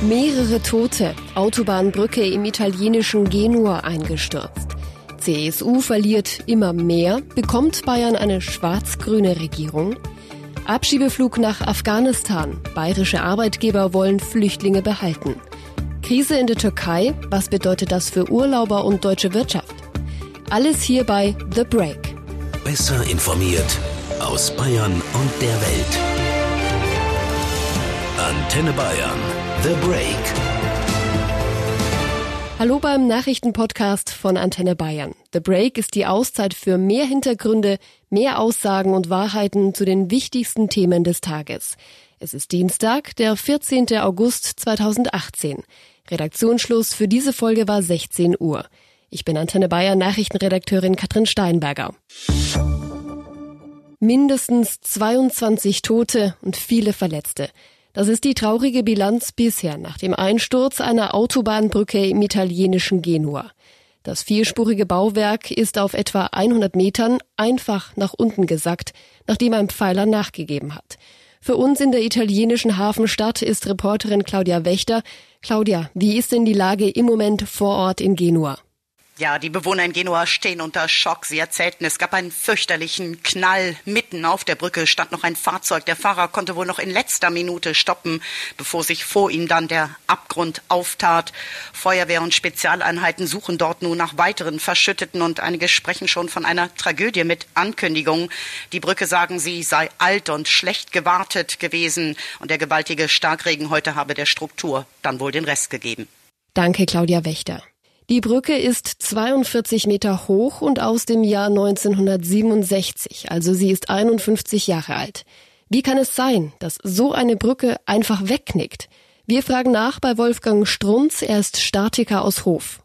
Mehrere Tote, Autobahnbrücke im italienischen Genua eingestürzt. CSU verliert immer mehr, bekommt Bayern eine schwarz-grüne Regierung. Abschiebeflug nach Afghanistan, bayerische Arbeitgeber wollen Flüchtlinge behalten. Krise in der Türkei, was bedeutet das für Urlauber und deutsche Wirtschaft? Alles hier bei The Break. Besser informiert aus Bayern und der Welt. Antenne Bayern. The Break. Hallo beim Nachrichtenpodcast von Antenne Bayern. The Break ist die Auszeit für mehr Hintergründe, mehr Aussagen und Wahrheiten zu den wichtigsten Themen des Tages. Es ist Dienstag, der 14. August 2018. Redaktionsschluss für diese Folge war 16 Uhr. Ich bin Antenne Bayern Nachrichtenredakteurin Katrin Steinberger. Mindestens 22 Tote und viele Verletzte. Das ist die traurige Bilanz bisher nach dem Einsturz einer Autobahnbrücke im italienischen Genua. Das vierspurige Bauwerk ist auf etwa 100 Metern einfach nach unten gesackt, nachdem ein Pfeiler nachgegeben hat. Für uns in der italienischen Hafenstadt ist Reporterin Claudia Wächter. Claudia, wie ist denn die Lage im Moment vor Ort in Genua? Ja, die Bewohner in Genua stehen unter Schock. Sie erzählten, es gab einen fürchterlichen Knall. Mitten auf der Brücke stand noch ein Fahrzeug. Der Fahrer konnte wohl noch in letzter Minute stoppen, bevor sich vor ihm dann der Abgrund auftat. Feuerwehr und Spezialeinheiten suchen dort nun nach weiteren Verschütteten und einige sprechen schon von einer Tragödie mit Ankündigungen. Die Brücke, sagen sie, sei alt und schlecht gewartet gewesen und der gewaltige Starkregen heute habe der Struktur dann wohl den Rest gegeben. Danke, Claudia Wächter. Die Brücke ist 42 Meter hoch und aus dem Jahr 1967, also sie ist 51 Jahre alt. Wie kann es sein, dass so eine Brücke einfach wegknickt? Wir fragen nach bei Wolfgang Strunz, er ist Statiker aus Hof.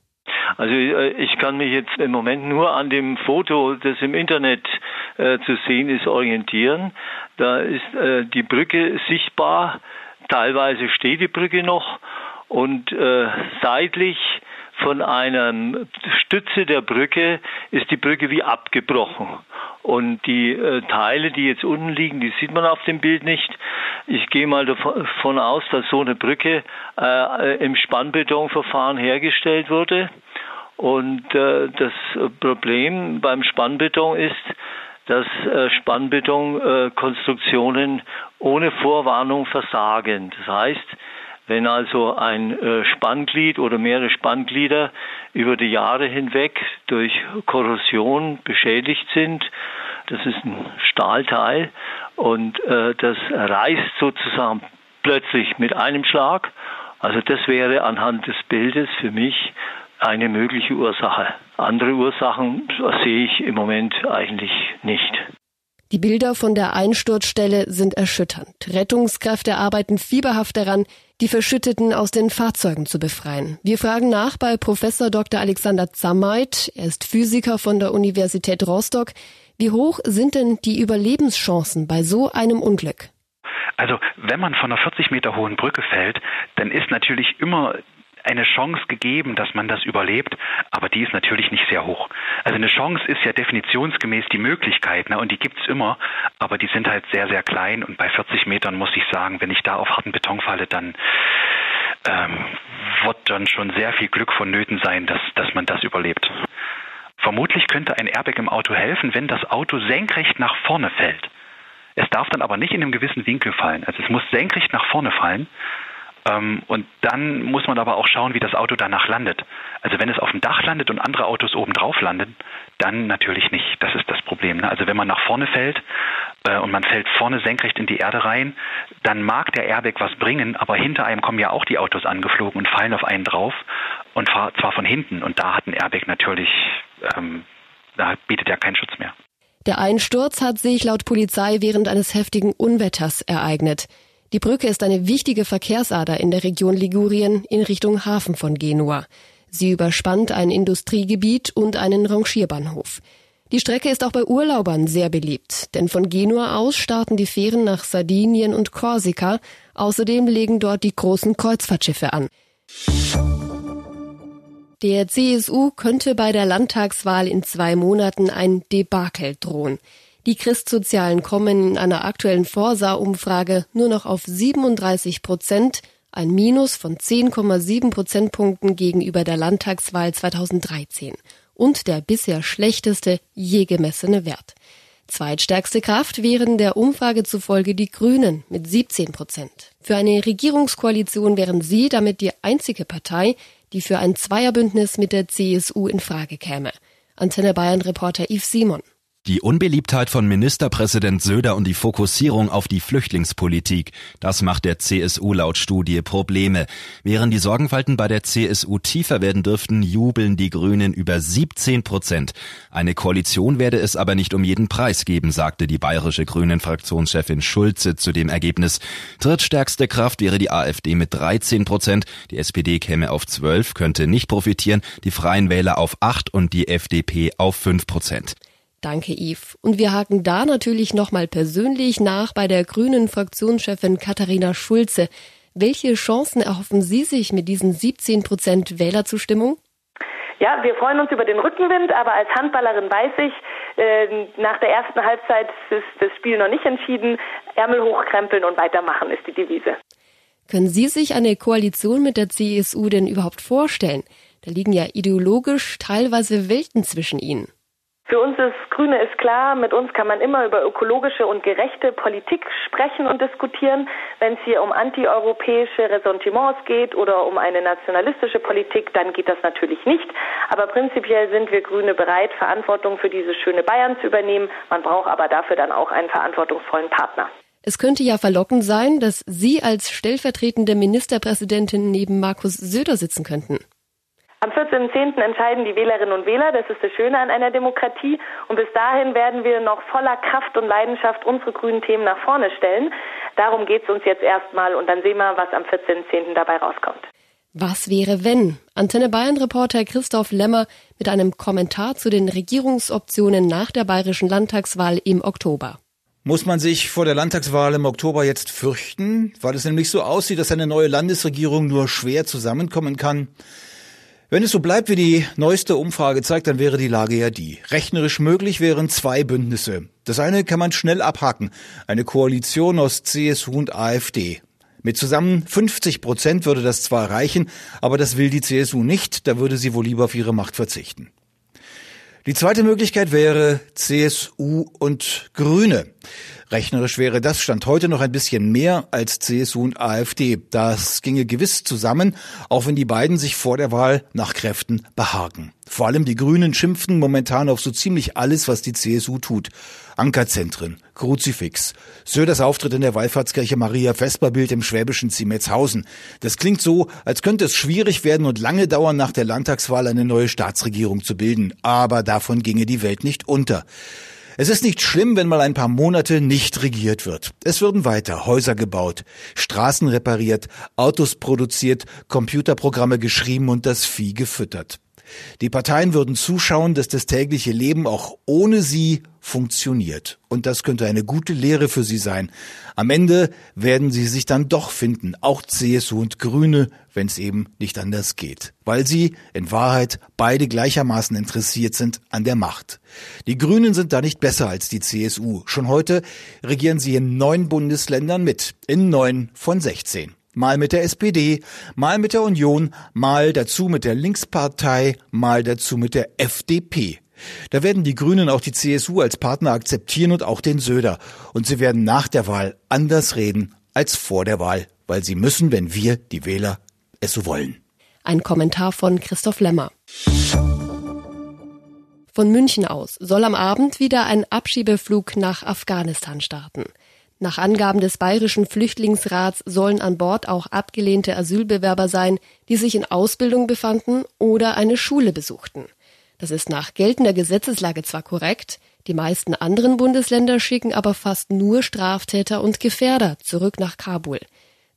Also äh, ich kann mich jetzt im Moment nur an dem Foto, das im Internet äh, zu sehen ist, orientieren. Da ist äh, die Brücke sichtbar, teilweise steht die Brücke noch und äh, seitlich von einer Stütze der Brücke ist die Brücke wie abgebrochen. Und die äh, Teile, die jetzt unten liegen, die sieht man auf dem Bild nicht. Ich gehe mal davon aus, dass so eine Brücke äh, im Spannbetonverfahren hergestellt wurde. Und äh, das Problem beim Spannbeton ist, dass äh, Spannbetonkonstruktionen ohne Vorwarnung versagen. Das heißt, wenn also ein äh, Spannglied oder mehrere Spannglieder über die Jahre hinweg durch Korrosion beschädigt sind, das ist ein Stahlteil und äh, das reißt sozusagen plötzlich mit einem Schlag. Also das wäre anhand des Bildes für mich eine mögliche Ursache. Andere Ursachen sehe ich im Moment eigentlich nicht. Die Bilder von der Einsturzstelle sind erschütternd. Rettungskräfte arbeiten fieberhaft daran, die Verschütteten aus den Fahrzeugen zu befreien. Wir fragen nach bei Professor Dr. Alexander Zammeit. Er ist Physiker von der Universität Rostock. Wie hoch sind denn die Überlebenschancen bei so einem Unglück? Also wenn man von einer 40 Meter hohen Brücke fällt, dann ist natürlich immer eine Chance gegeben, dass man das überlebt, aber die ist natürlich nicht sehr hoch. Also eine Chance ist ja definitionsgemäß die Möglichkeit, ne, und die gibt's immer, aber die sind halt sehr, sehr klein und bei 40 Metern muss ich sagen, wenn ich da auf harten Beton falle, dann ähm, wird dann schon sehr viel Glück vonnöten sein, dass, dass man das überlebt. Vermutlich könnte ein Airbag im Auto helfen, wenn das Auto senkrecht nach vorne fällt. Es darf dann aber nicht in einem gewissen Winkel fallen. Also es muss senkrecht nach vorne fallen. Ähm, und dann muss man aber auch schauen, wie das Auto danach landet. Also wenn es auf dem Dach landet und andere Autos oben drauf landen, dann natürlich nicht. Das ist das Problem. Ne? Also wenn man nach vorne fällt äh, und man fällt vorne senkrecht in die Erde rein, dann mag der Airbag was bringen, aber hinter einem kommen ja auch die Autos angeflogen und fallen auf einen drauf und zwar von hinten. Und da hat ein Airbag natürlich, ähm, da bietet er keinen Schutz mehr. Der Einsturz hat sich laut Polizei während eines heftigen Unwetters ereignet. Die Brücke ist eine wichtige Verkehrsader in der Region Ligurien in Richtung Hafen von Genua. Sie überspannt ein Industriegebiet und einen Rangierbahnhof. Die Strecke ist auch bei Urlaubern sehr beliebt, denn von Genua aus starten die Fähren nach Sardinien und Korsika. Außerdem legen dort die großen Kreuzfahrtschiffe an. Der CSU könnte bei der Landtagswahl in zwei Monaten ein Debakel drohen. Die Christsozialen kommen in einer aktuellen Forsa-Umfrage nur noch auf 37 Prozent, ein Minus von 10,7 Prozentpunkten gegenüber der Landtagswahl 2013 und der bisher schlechteste je gemessene Wert. Zweitstärkste Kraft wären der Umfrage zufolge die Grünen mit 17 Prozent. Für eine Regierungskoalition wären sie damit die einzige Partei, die für ein Zweierbündnis mit der CSU in Frage käme. Antenne Bayern Reporter Yves Simon. Die Unbeliebtheit von Ministerpräsident Söder und die Fokussierung auf die Flüchtlingspolitik, das macht der CSU laut Studie Probleme. Während die Sorgenfalten bei der CSU tiefer werden dürften, jubeln die Grünen über 17 Prozent. Eine Koalition werde es aber nicht um jeden Preis geben, sagte die bayerische Grünen-Fraktionschefin Schulze zu dem Ergebnis. Drittstärkste Kraft wäre die AfD mit 13 Prozent. Die SPD käme auf 12, könnte nicht profitieren, die Freien Wähler auf 8 und die FDP auf 5 Prozent. Danke, Yves. Und wir haken da natürlich nochmal persönlich nach bei der grünen Fraktionschefin Katharina Schulze. Welche Chancen erhoffen Sie sich mit diesen 17 Prozent Wählerzustimmung? Ja, wir freuen uns über den Rückenwind, aber als Handballerin weiß ich, äh, nach der ersten Halbzeit ist das Spiel noch nicht entschieden. Ärmel hochkrempeln und weitermachen ist die Devise. Können Sie sich eine Koalition mit der CSU denn überhaupt vorstellen? Da liegen ja ideologisch teilweise Welten zwischen Ihnen. Für uns ist Grüne ist klar, mit uns kann man immer über ökologische und gerechte Politik sprechen und diskutieren. Wenn es hier um antieuropäische Ressentiments geht oder um eine nationalistische Politik, dann geht das natürlich nicht. Aber prinzipiell sind wir Grüne bereit, Verantwortung für dieses schöne Bayern zu übernehmen. Man braucht aber dafür dann auch einen verantwortungsvollen Partner. Es könnte ja verlockend sein, dass Sie als stellvertretende Ministerpräsidentin neben Markus Söder sitzen könnten. Am 14.10. entscheiden die Wählerinnen und Wähler. Das ist das Schöne an einer Demokratie. Und bis dahin werden wir noch voller Kraft und Leidenschaft unsere grünen Themen nach vorne stellen. Darum geht es uns jetzt erstmal und dann sehen wir, was am 14.10. dabei rauskommt. Was wäre, wenn? Antenne Bayern-Reporter Christoph Lemmer mit einem Kommentar zu den Regierungsoptionen nach der bayerischen Landtagswahl im Oktober. Muss man sich vor der Landtagswahl im Oktober jetzt fürchten, weil es nämlich so aussieht, dass eine neue Landesregierung nur schwer zusammenkommen kann? Wenn es so bleibt, wie die neueste Umfrage zeigt, dann wäre die Lage ja die. Rechnerisch möglich wären zwei Bündnisse. Das eine kann man schnell abhaken. Eine Koalition aus CSU und AfD. Mit zusammen 50 Prozent würde das zwar reichen, aber das will die CSU nicht, da würde sie wohl lieber auf ihre Macht verzichten. Die zweite Möglichkeit wäre CSU und Grüne. Rechnerisch wäre das Stand heute noch ein bisschen mehr als CSU und AfD. Das ginge gewiss zusammen, auch wenn die beiden sich vor der Wahl nach Kräften behaken. Vor allem die Grünen schimpften momentan auf so ziemlich alles, was die CSU tut. Ankerzentren, Kruzifix, Söders Auftritt in der Wallfahrtskirche Maria Vesperbild im schwäbischen Ziemetshausen. Das klingt so, als könnte es schwierig werden und lange dauern, nach der Landtagswahl eine neue Staatsregierung zu bilden. Aber davon ginge die Welt nicht unter. Es ist nicht schlimm, wenn mal ein paar Monate nicht regiert wird. Es würden weiter Häuser gebaut, Straßen repariert, Autos produziert, Computerprogramme geschrieben und das Vieh gefüttert. Die Parteien würden zuschauen, dass das tägliche Leben auch ohne sie funktioniert. Und das könnte eine gute Lehre für sie sein. Am Ende werden sie sich dann doch finden, auch CSU und Grüne, wenn es eben nicht anders geht. Weil sie in Wahrheit beide gleichermaßen interessiert sind an der Macht. Die Grünen sind da nicht besser als die CSU. Schon heute regieren sie in neun Bundesländern mit, in neun von 16 mal mit der SPD, mal mit der Union, mal dazu mit der Linkspartei, mal dazu mit der FDP. Da werden die Grünen auch die CSU als Partner akzeptieren und auch den Söder. Und sie werden nach der Wahl anders reden als vor der Wahl, weil sie müssen, wenn wir, die Wähler, es so wollen. Ein Kommentar von Christoph Lemmer. Von München aus soll am Abend wieder ein Abschiebeflug nach Afghanistan starten. Nach Angaben des Bayerischen Flüchtlingsrats sollen an Bord auch abgelehnte Asylbewerber sein, die sich in Ausbildung befanden oder eine Schule besuchten. Das ist nach geltender Gesetzeslage zwar korrekt, die meisten anderen Bundesländer schicken aber fast nur Straftäter und Gefährder zurück nach Kabul.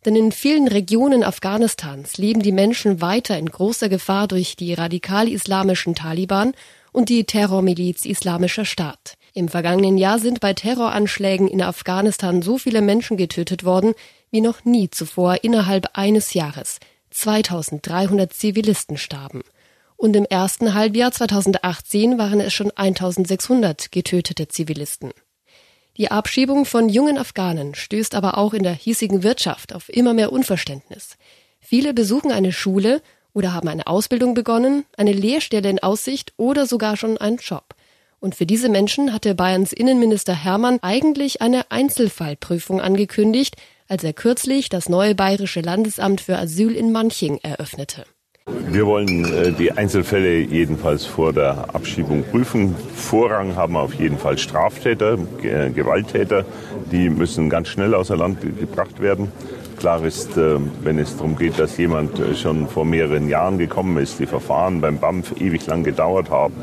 Denn in vielen Regionen Afghanistans leben die Menschen weiter in großer Gefahr durch die radikal-islamischen Taliban und die Terrormiliz Islamischer Staat. Im vergangenen Jahr sind bei Terroranschlägen in Afghanistan so viele Menschen getötet worden wie noch nie zuvor innerhalb eines Jahres. 2300 Zivilisten starben. Und im ersten Halbjahr 2018 waren es schon 1600 getötete Zivilisten. Die Abschiebung von jungen Afghanen stößt aber auch in der hiesigen Wirtschaft auf immer mehr Unverständnis. Viele besuchen eine Schule oder haben eine Ausbildung begonnen, eine Lehrstelle in Aussicht oder sogar schon einen Job. Und für diese Menschen hatte Bayerns Innenminister Hermann eigentlich eine Einzelfallprüfung angekündigt, als er kürzlich das neue bayerische Landesamt für Asyl in Manching eröffnete. Wir wollen äh, die Einzelfälle jedenfalls vor der Abschiebung prüfen. Vorrang haben auf jeden Fall Straftäter, Gewalttäter. Die müssen ganz schnell außer Land gebracht werden. Klar ist, äh, wenn es darum geht, dass jemand äh, schon vor mehreren Jahren gekommen ist, die Verfahren beim BAMF ewig lang gedauert haben,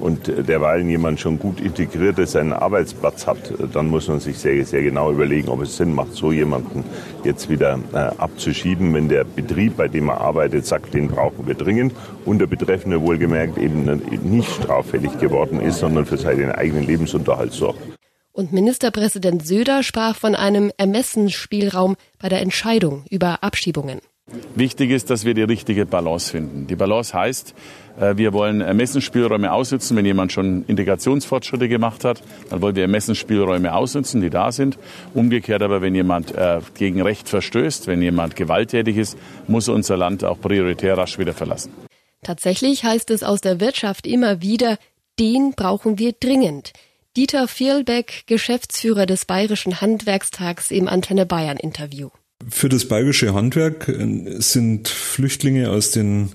und derweilen jemand schon gut integriert ist, einen Arbeitsplatz hat, dann muss man sich sehr, sehr genau überlegen, ob es Sinn macht, so jemanden jetzt wieder äh, abzuschieben, wenn der Betrieb, bei dem er arbeitet, sagt, den brauchen wir dringend und der Betreffende wohlgemerkt eben nicht straffällig geworden ist, sondern für seinen eigenen Lebensunterhalt sorgt. Und Ministerpräsident Söder sprach von einem Ermessensspielraum bei der Entscheidung über Abschiebungen. Wichtig ist, dass wir die richtige Balance finden. Die Balance heißt, äh, wir wollen Ermessensspielräume ausnutzen. Wenn jemand schon Integrationsfortschritte gemacht hat, dann wollen wir Ermessensspielräume ausnutzen, die da sind. Umgekehrt aber, wenn jemand äh, gegen Recht verstößt, wenn jemand gewalttätig ist, muss unser Land auch prioritär rasch wieder verlassen. Tatsächlich heißt es aus der Wirtschaft immer wieder, den brauchen wir dringend. Dieter Vierlbeck, Geschäftsführer des Bayerischen Handwerkstags im Antenne Bayern Interview. Für das bayerische Handwerk äh, sind Flüchtlinge aus den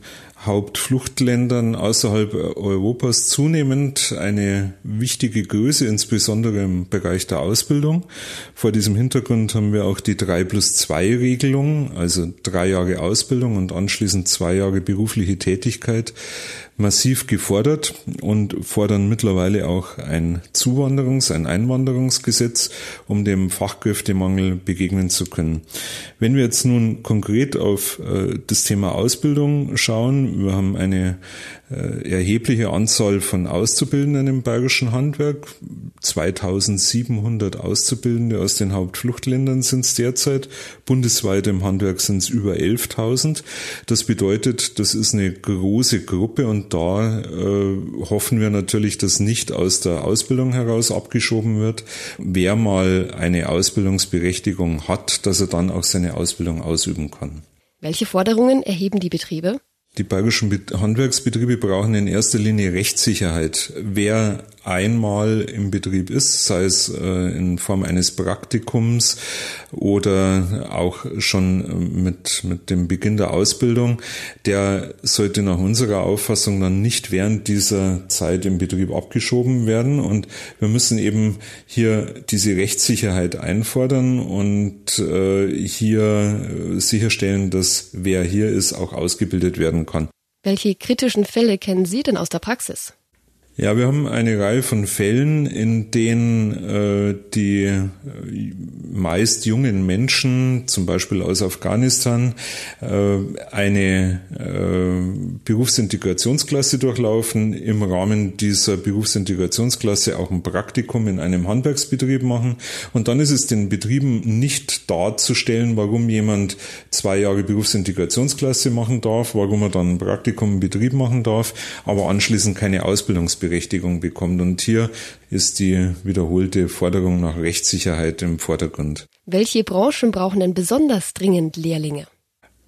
Hauptfluchtländern außerhalb Europas zunehmend eine wichtige Größe, insbesondere im Bereich der Ausbildung. Vor diesem Hintergrund haben wir auch die 3 plus 2 Regelung, also drei Jahre Ausbildung und anschließend zwei Jahre berufliche Tätigkeit massiv gefordert und fordern mittlerweile auch ein Zuwanderungs-, ein Einwanderungsgesetz, um dem Fachkräftemangel begegnen zu können. Wenn wir jetzt nun konkret auf äh, das Thema Ausbildung schauen, wir haben eine erhebliche Anzahl von Auszubildenden im bayerischen Handwerk. 2700 Auszubildende aus den Hauptfluchtländern sind es derzeit. Bundesweit im Handwerk sind es über 11.000. Das bedeutet, das ist eine große Gruppe und da äh, hoffen wir natürlich, dass nicht aus der Ausbildung heraus abgeschoben wird. Wer mal eine Ausbildungsberechtigung hat, dass er dann auch seine Ausbildung ausüben kann. Welche Forderungen erheben die Betriebe? Die bayerischen Handwerksbetriebe brauchen in erster Linie Rechtssicherheit. Wer einmal im Betrieb ist, sei es äh, in Form eines Praktikums oder auch schon äh, mit, mit dem Beginn der Ausbildung, der sollte nach unserer Auffassung dann nicht während dieser Zeit im Betrieb abgeschoben werden. Und wir müssen eben hier diese Rechtssicherheit einfordern und äh, hier sicherstellen, dass wer hier ist, auch ausgebildet werden kann. Welche kritischen Fälle kennen Sie denn aus der Praxis? Ja, wir haben eine Reihe von Fällen, in denen äh, die äh, meist jungen Menschen, zum Beispiel aus Afghanistan, äh, eine äh, Berufsintegrationsklasse durchlaufen, im Rahmen dieser Berufsintegrationsklasse auch ein Praktikum in einem Handwerksbetrieb machen. Und dann ist es den Betrieben nicht darzustellen, warum jemand zwei Jahre Berufsintegrationsklasse machen darf, warum er dann ein Praktikum im Betrieb machen darf, aber anschließend keine Ausbildungsberechtigung Berechtigung bekommt. Und hier ist die wiederholte Forderung nach Rechtssicherheit im Vordergrund. Welche Branchen brauchen denn besonders dringend Lehrlinge?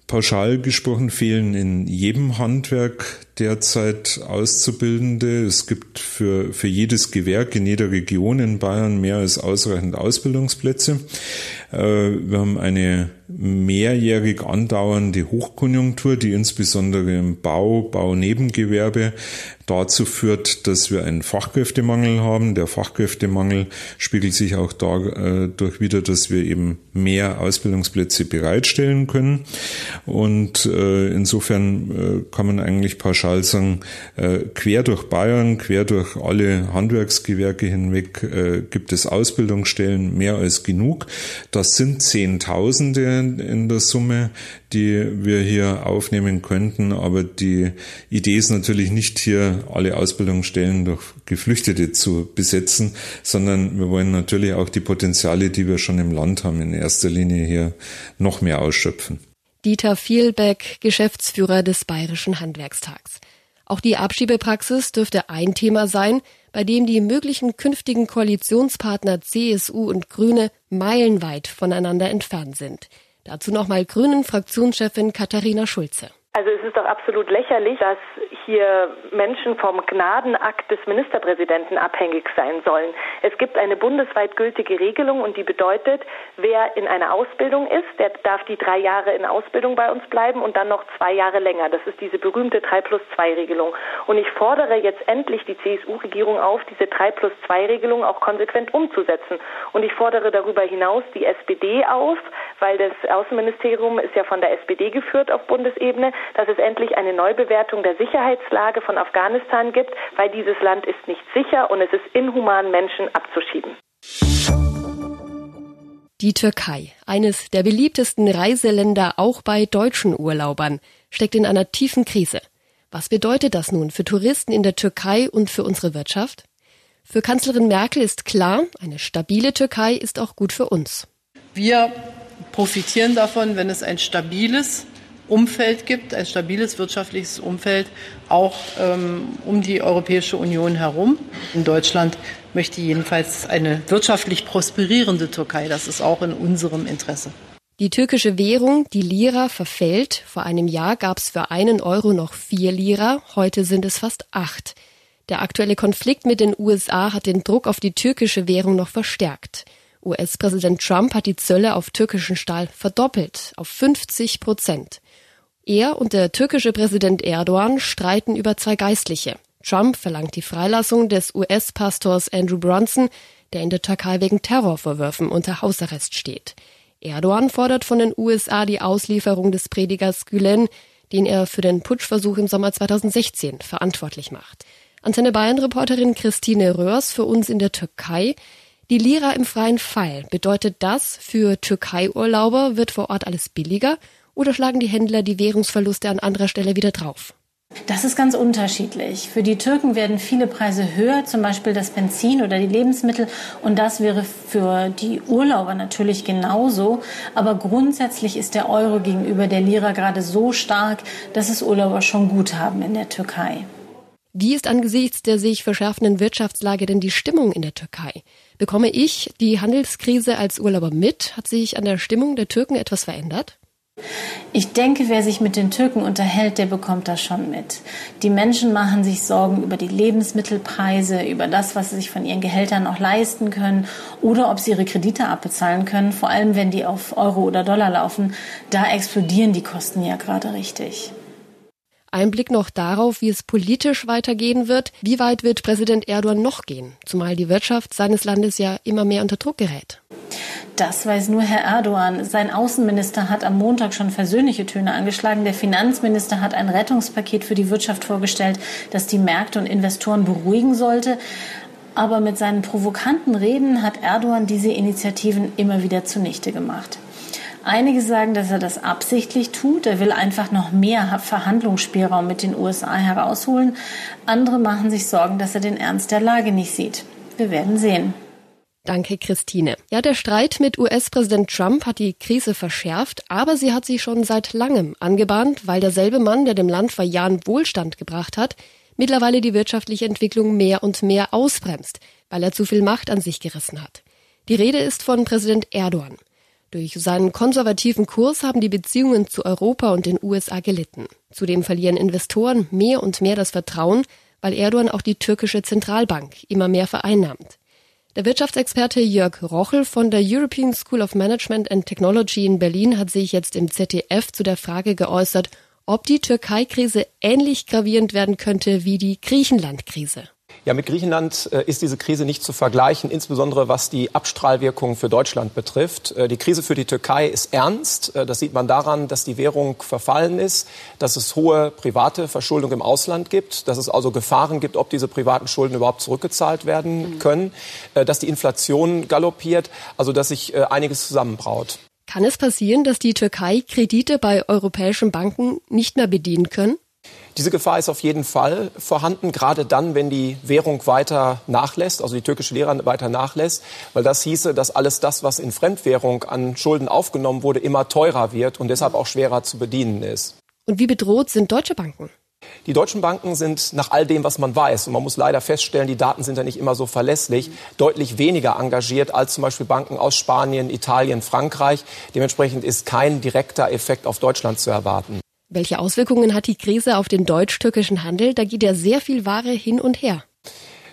Pauschal gesprochen fehlen in jedem Handwerk derzeit Auszubildende. Es gibt für, für jedes Gewerk in jeder Region in Bayern mehr als ausreichend Ausbildungsplätze. Äh, wir haben eine mehrjährig andauernde Hochkonjunktur, die insbesondere im Bau, Baunebengewerbe dazu führt, dass wir einen Fachkräftemangel haben. Der Fachkräftemangel spiegelt sich auch dadurch wieder, dass wir eben mehr Ausbildungsplätze bereitstellen können. Und äh, insofern äh, kann man eigentlich pauschal sagen, äh, quer durch Bayern, quer durch alle Handwerksgewerke hinweg gibt es Ausbildungsstellen mehr als genug. Das sind Zehntausende in der Summe, die wir hier aufnehmen könnten. Aber die Idee ist natürlich nicht hier alle Ausbildungsstellen durch Geflüchtete zu besetzen, sondern wir wollen natürlich auch die Potenziale, die wir schon im Land haben, in erster Linie hier noch mehr ausschöpfen. Dieter Vielbeck, Geschäftsführer des Bayerischen Handwerkstags. Auch die Abschiebepraxis dürfte ein Thema sein, bei dem die möglichen künftigen Koalitionspartner CSU und Grüne meilenweit voneinander entfernt sind. Dazu nochmal Grünen Fraktionschefin Katharina Schulze. Also es ist doch absolut lächerlich, dass hier Menschen vom Gnadenakt des Ministerpräsidenten abhängig sein sollen. Es gibt eine bundesweit gültige Regelung und die bedeutet, wer in einer Ausbildung ist, der darf die drei Jahre in Ausbildung bei uns bleiben und dann noch zwei Jahre länger. Das ist diese berühmte 3 plus 2 Regelung. Und ich fordere jetzt endlich die CSU-Regierung auf, diese 3 plus 2 Regelung auch konsequent umzusetzen. Und ich fordere darüber hinaus die SPD auf, weil das Außenministerium ist ja von der SPD geführt auf Bundesebene, dass es endlich eine Neubewertung der Sicherheitslage von Afghanistan gibt, weil dieses Land ist nicht sicher und es ist inhuman, Menschen abzuschieben. Die Türkei, eines der beliebtesten Reiseländer auch bei deutschen Urlaubern, steckt in einer tiefen Krise. Was bedeutet das nun für Touristen in der Türkei und für unsere Wirtschaft? Für Kanzlerin Merkel ist klar, eine stabile Türkei ist auch gut für uns. Wir profitieren davon, wenn es ein stabiles Umfeld gibt, ein stabiles wirtschaftliches Umfeld, auch ähm, um die Europäische Union herum. In Deutschland möchte jedenfalls eine wirtschaftlich prosperierende Türkei. Das ist auch in unserem Interesse. Die türkische Währung, die Lira, verfällt. Vor einem Jahr gab es für einen Euro noch vier Lira, heute sind es fast acht. Der aktuelle Konflikt mit den USA hat den Druck auf die türkische Währung noch verstärkt. US-Präsident Trump hat die Zölle auf türkischen Stahl verdoppelt auf 50 Prozent. Er und der türkische Präsident Erdogan streiten über zwei Geistliche. Trump verlangt die Freilassung des US-Pastors Andrew Bronson, der in der Türkei wegen Terrorvorwürfen unter Hausarrest steht. Erdogan fordert von den USA die Auslieferung des Predigers Gülen, den er für den Putschversuch im Sommer 2016 verantwortlich macht. Antenne Bayern-Reporterin Christine Röhrs für uns in der Türkei. Die Lira im freien Fall. Bedeutet das, für Türkei-Urlauber wird vor Ort alles billiger oder schlagen die Händler die Währungsverluste an anderer Stelle wieder drauf? Das ist ganz unterschiedlich. Für die Türken werden viele Preise höher, zum Beispiel das Benzin oder die Lebensmittel. Und das wäre für die Urlauber natürlich genauso. Aber grundsätzlich ist der Euro gegenüber der Lira gerade so stark, dass es Urlauber schon gut haben in der Türkei. Wie ist angesichts der sich verschärfenden Wirtschaftslage denn die Stimmung in der Türkei? Bekomme ich die Handelskrise als Urlauber mit? Hat sich an der Stimmung der Türken etwas verändert? Ich denke, wer sich mit den Türken unterhält, der bekommt das schon mit. Die Menschen machen sich Sorgen über die Lebensmittelpreise, über das, was sie sich von ihren Gehältern noch leisten können oder ob sie ihre Kredite abbezahlen können. Vor allem, wenn die auf Euro oder Dollar laufen, da explodieren die Kosten ja gerade richtig. Ein Blick noch darauf, wie es politisch weitergehen wird. Wie weit wird Präsident Erdogan noch gehen? Zumal die Wirtschaft seines Landes ja immer mehr unter Druck gerät. Das weiß nur Herr Erdogan. Sein Außenminister hat am Montag schon versöhnliche Töne angeschlagen. Der Finanzminister hat ein Rettungspaket für die Wirtschaft vorgestellt, das die Märkte und Investoren beruhigen sollte. Aber mit seinen provokanten Reden hat Erdogan diese Initiativen immer wieder zunichte gemacht. Einige sagen, dass er das absichtlich tut. Er will einfach noch mehr Verhandlungsspielraum mit den USA herausholen. Andere machen sich Sorgen, dass er den Ernst der Lage nicht sieht. Wir werden sehen. Danke, Christine. Ja, der Streit mit US-Präsident Trump hat die Krise verschärft, aber sie hat sich schon seit langem angebahnt, weil derselbe Mann, der dem Land vor Jahren Wohlstand gebracht hat, mittlerweile die wirtschaftliche Entwicklung mehr und mehr ausbremst, weil er zu viel Macht an sich gerissen hat. Die Rede ist von Präsident Erdogan. Durch seinen konservativen Kurs haben die Beziehungen zu Europa und den USA gelitten. Zudem verlieren Investoren mehr und mehr das Vertrauen, weil Erdogan auch die türkische Zentralbank immer mehr vereinnahmt. Der Wirtschaftsexperte Jörg Rochel von der European School of Management and Technology in Berlin hat sich jetzt im ZDF zu der Frage geäußert, ob die Türkei-Krise ähnlich gravierend werden könnte wie die Griechenland-Krise. Ja, mit Griechenland äh, ist diese Krise nicht zu vergleichen, insbesondere was die Abstrahlwirkung für Deutschland betrifft. Äh, die Krise für die Türkei ist ernst. Äh, das sieht man daran, dass die Währung verfallen ist, dass es hohe private Verschuldung im Ausland gibt, dass es also Gefahren gibt, ob diese privaten Schulden überhaupt zurückgezahlt werden können, dass die Inflation galoppiert, also dass sich einiges zusammenbraut. Kann es passieren, dass die Türkei Kredite bei europäischen Banken nicht mehr bedienen können? Diese Gefahr ist auf jeden Fall vorhanden, gerade dann, wenn die Währung weiter nachlässt, also die türkische Lira weiter nachlässt, weil das hieße, dass alles das, was in Fremdwährung an Schulden aufgenommen wurde, immer teurer wird und deshalb auch schwerer zu bedienen ist. Und wie bedroht sind deutsche Banken? Die deutschen Banken sind nach all dem, was man weiß, und man muss leider feststellen, die Daten sind ja nicht immer so verlässlich, deutlich weniger engagiert als zum Beispiel Banken aus Spanien, Italien, Frankreich. Dementsprechend ist kein direkter Effekt auf Deutschland zu erwarten. Welche Auswirkungen hat die Krise auf den deutsch-türkischen Handel? Da geht ja sehr viel Ware hin und her.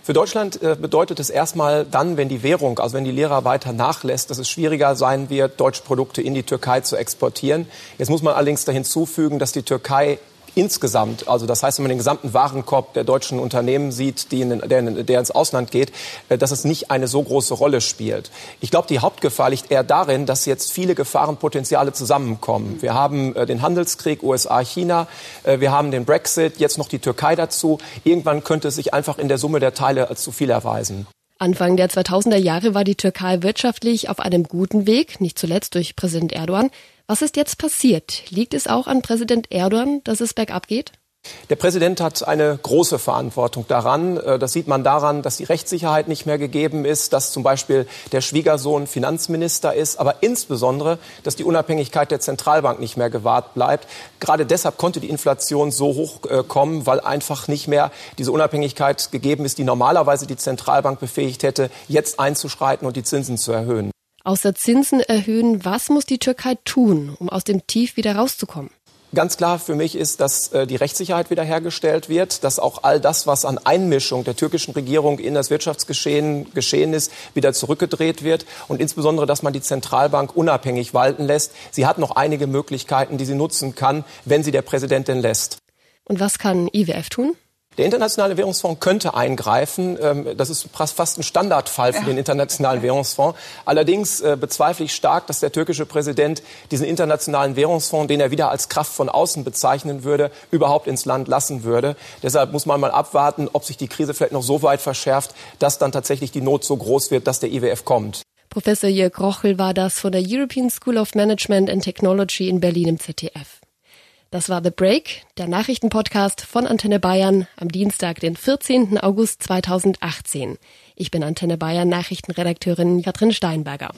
Für Deutschland äh, bedeutet es erstmal dann, wenn die Währung, also wenn die Lehrer weiter nachlässt, dass es schwieriger sein wird, deutsche Produkte in die Türkei zu exportieren. Jetzt muss man allerdings da hinzufügen, dass die Türkei insgesamt, also das heißt, wenn man den gesamten Warenkorb der deutschen Unternehmen sieht, die in, der, der ins Ausland geht, äh, dass es nicht eine so große Rolle spielt. Ich glaube, die Hauptgefahr liegt eher darin, dass jetzt viele Gefahrenpotenziale zusammenkommen. Wir haben äh, den Handelskrieg USA-China, äh, wir haben den Brexit, jetzt noch die Türkei dazu. Irgendwann könnte es sich einfach in der Summe der Teile als zu viel erweisen. Anfang der 2000er Jahre war die Türkei wirtschaftlich auf einem guten Weg, nicht zuletzt durch Präsident Erdogan. Was ist jetzt passiert? Liegt es auch an Präsident Erdogan, dass es bergab geht? Der Präsident hat eine große Verantwortung daran. Äh, das sieht man daran, dass die Rechtssicherheit nicht mehr gegeben ist, dass zum Beispiel der Schwiegersohn Finanzminister ist, aber insbesondere, dass die Unabhängigkeit der Zentralbank nicht mehr gewahrt bleibt. Gerade deshalb konnte die Inflation so hoch äh, kommen, weil einfach nicht mehr diese Unabhängigkeit gegeben ist, die normalerweise die Zentralbank befähigt hätte, jetzt einzuschreiten und die Zinsen zu erhöhen. Außer Zinsen erhöhen, was muss die Türkei tun, um aus dem Tief wieder rauszukommen? Ganz klar für mich ist, dass äh, die Rechtssicherheit wiederhergestellt wird, dass auch all das, was an Einmischung der türkischen Regierung in das Wirtschaftsgeschehen geschehen ist, wieder zurückgedreht wird und insbesondere, dass man die Zentralbank unabhängig walten lässt. Sie hat noch einige Möglichkeiten, die sie nutzen kann, wenn sie der Präsident denn lässt. Und was kann IWF tun? Der Internationale Währungsfonds könnte eingreifen. Ähm, das ist fast ein Standardfall für den Internationalen Währungsfonds. Allerdings äh, bezweifle ich stark, dass der türkische Präsident diesen Internationalen Währungsfonds, den er wieder als Kraft von außen bezeichnen würde, überhaupt ins Land lassen würde. Deshalb muss man mal abwarten, ob sich die Krise vielleicht noch so weit verschärft, dass dann tatsächlich die Not so groß wird, dass der IWF kommt. Professor Jörg Rochel war das von der European School of Management and Technology in Berlin im ZDF. Das war The Break, der Nachrichtenpodcast von Antenne Bayern am Dienstag, den 14. August 2018. Ich bin Antenne Bayern Nachrichtenredakteurin Katrin Steinberger.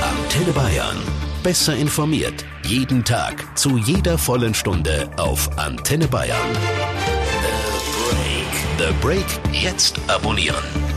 Antenne Bayern. Besser informiert. Jeden Tag. Zu jeder vollen Stunde auf Antenne Bayern. The Break. The Break. Jetzt abonnieren.